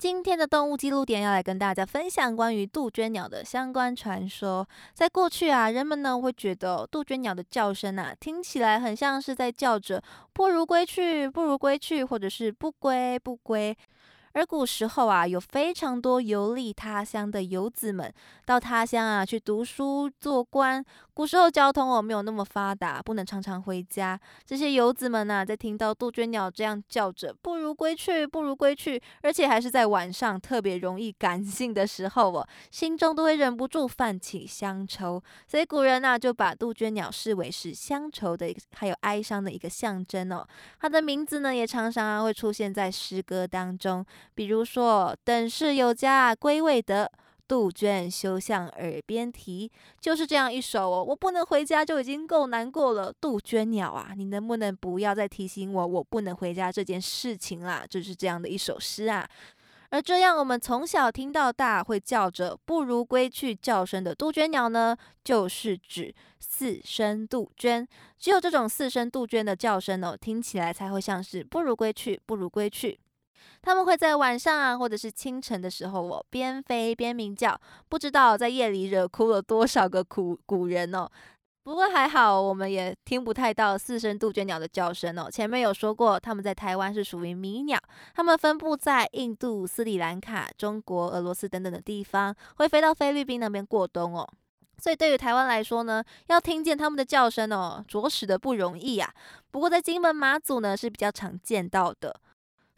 今天的动物记录点要来跟大家分享关于杜鹃鸟的相关传说。在过去啊，人们呢会觉得杜鹃鸟的叫声啊，听起来很像是在叫着“不如归去，不如归去”或者是“不归，不归”。而古时候啊，有非常多游历他乡的游子们到他乡啊去读书做官。古时候交通哦没有那么发达，不能常常回家。这些游子们呢，在听到杜鹃鸟这样叫着“不归去，不如归去”，而且还是在晚上特别容易感 性的时候哦，心中都会忍不住泛起乡愁。所以古人呐就把杜鹃鸟视为是乡愁的还有哀伤的一个象征哦。它的名字呢也常常啊会出现在诗歌当中。比如说，等是有家归未得，杜鹃休向耳边啼，就是这样一首哦。我不能回家就已经够难过了，杜鹃鸟啊，你能不能不要再提醒我我不能回家这件事情啦？就是这样的一首诗啊。而这样，我们从小听到大会叫着“不如归去”叫声的杜鹃鸟呢，就是指四声杜鹃。只有这种四声杜鹃的叫声哦，听起来才会像是“不如归去，不如归去”。他们会在晚上啊，或者是清晨的时候，哦，边飞边鸣叫，不知道在夜里惹哭了多少个古古人哦。不过还好，我们也听不太到四声杜鹃鸟的叫声哦。前面有说过，他们在台湾是属于迷鸟，它们分布在印度、斯里兰卡、中国、俄罗斯等等的地方，会飞到菲律宾那边过冬哦。所以对于台湾来说呢，要听见它们的叫声哦，着实的不容易啊。不过在金门、马祖呢，是比较常见到的。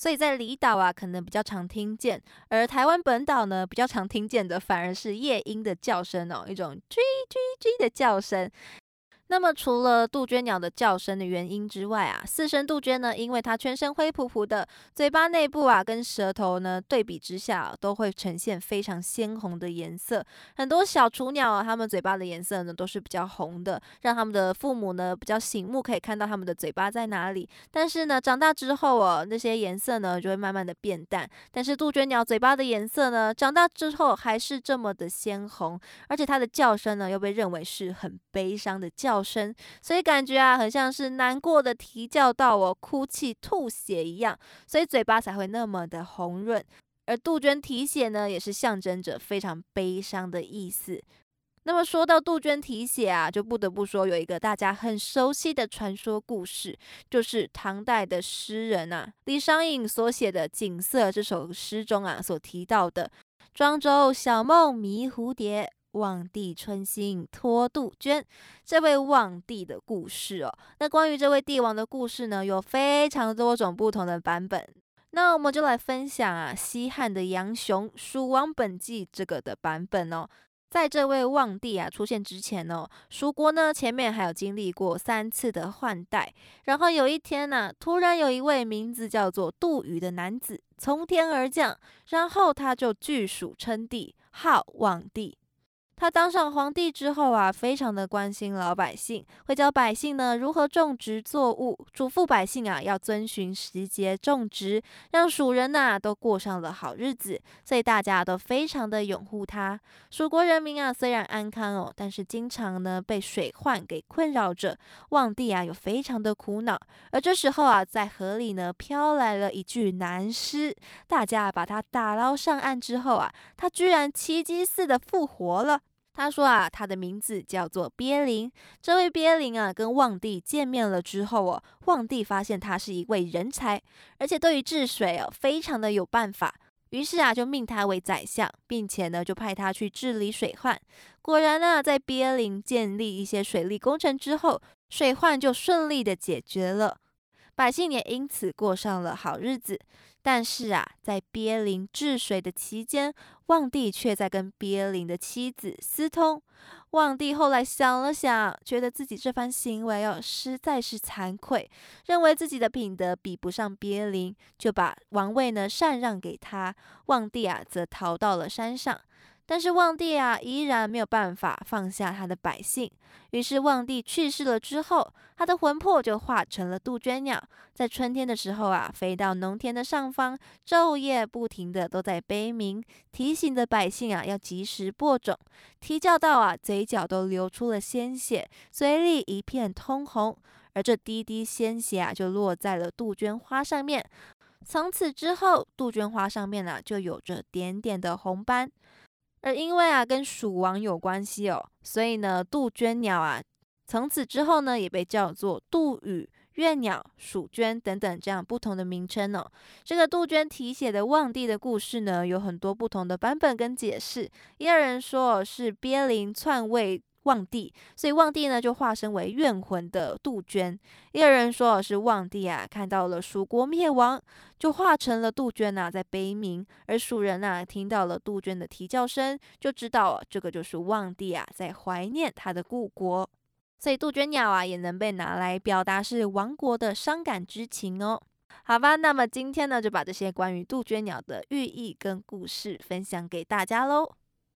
所以在离岛啊，可能比较常听见；而台湾本岛呢，比较常听见的反而是夜莺的叫声哦，一种“啾啾啾”的叫声。那么除了杜鹃鸟的叫声的原因之外啊，四声杜鹃呢，因为它全身灰扑扑的，嘴巴内部啊跟舌头呢对比之下都会呈现非常鲜红的颜色。很多小雏鸟啊，它们嘴巴的颜色呢都是比较红的，让它们的父母呢比较醒目，可以看到它们的嘴巴在哪里。但是呢，长大之后哦，那些颜色呢就会慢慢的变淡。但是杜鹃鸟嘴巴的颜色呢，长大之后还是这么的鲜红，而且它的叫声呢又被认为是很悲伤的叫。声，所以感觉啊，很像是难过的啼叫到我哭泣吐血一样，所以嘴巴才会那么的红润。而杜鹃啼血呢，也是象征着非常悲伤的意思。那么说到杜鹃啼血啊，就不得不说有一个大家很熟悉的传说故事，就是唐代的诗人啊李商隐所写的《锦瑟》这首诗中啊所提到的“庄周晓梦迷蝴蝶”。望帝春心托杜鹃，这位望帝的故事哦。那关于这位帝王的故事呢，有非常多种不同的版本。那我们就来分享啊，西汉的杨雄《蜀王本纪》这个的版本哦。在这位望帝啊出现之前哦，蜀国呢前面还有经历过三次的换代。然后有一天呢，突然有一位名字叫做杜宇的男子从天而降，然后他就据蜀称帝，号望帝。他当上皇帝之后啊，非常的关心老百姓，会教百姓呢如何种植作物，嘱咐百姓啊要遵循时节种植，让蜀人呐都过上了好日子，所以大家都非常的拥护他。蜀国人民啊虽然安康哦，但是经常呢被水患给困扰着，望帝啊又非常的苦恼。而这时候啊，在河里呢飘来了一具男尸，大家把他打捞上岸之后啊，他居然奇迹似的复活了。他说啊，他的名字叫做鳖灵。这位鳖灵啊，跟望帝见面了之后哦，望帝发现他是一位人才，而且对于治水哦，非常的有办法。于是啊，就命他为宰相，并且呢，就派他去治理水患。果然呢，在鳖灵建立一些水利工程之后，水患就顺利的解决了，百姓也因此过上了好日子。但是啊，在鳖灵治水的期间，望帝却在跟鳖灵的妻子私通。望帝后来想了想，觉得自己这番行为哦实在是惭愧，认为自己的品德比不上鳖灵，就把王位呢禅让给他。望帝啊，则逃到了山上。但是望帝啊，依然没有办法放下他的百姓。于是望帝去世了之后，他的魂魄就化成了杜鹃鸟，在春天的时候啊，飞到农田的上方，昼夜不停的都在悲鸣，提醒着百姓啊，要及时播种。啼叫到啊，嘴角都流出了鲜血，嘴里一片通红。而这滴滴鲜血啊，就落在了杜鹃花上面。从此之后，杜鹃花上面呢，就有着点点的红斑。而因为啊，跟蜀王有关系哦，所以呢，杜鹃鸟啊，从此之后呢，也被叫做杜宇、月鸟、蜀鹃等等这样不同的名称哦。这个杜鹃题写的望帝的故事呢，有很多不同的版本跟解释。也有人说是鳖灵篡位。望帝，所以望帝呢就化身为怨魂的杜鹃。也有人说是望帝啊，看到了蜀国灭亡，就化成了杜鹃呐，在悲鸣。而蜀人呐，听到了杜鹃的啼叫声，就知道这个就是望帝啊，在怀念他的故国。所以杜鹃鸟啊，也能被拿来表达是亡国的伤感之情哦。好吧，那么今天呢，就把这些关于杜鹃鸟的寓意跟故事分享给大家喽。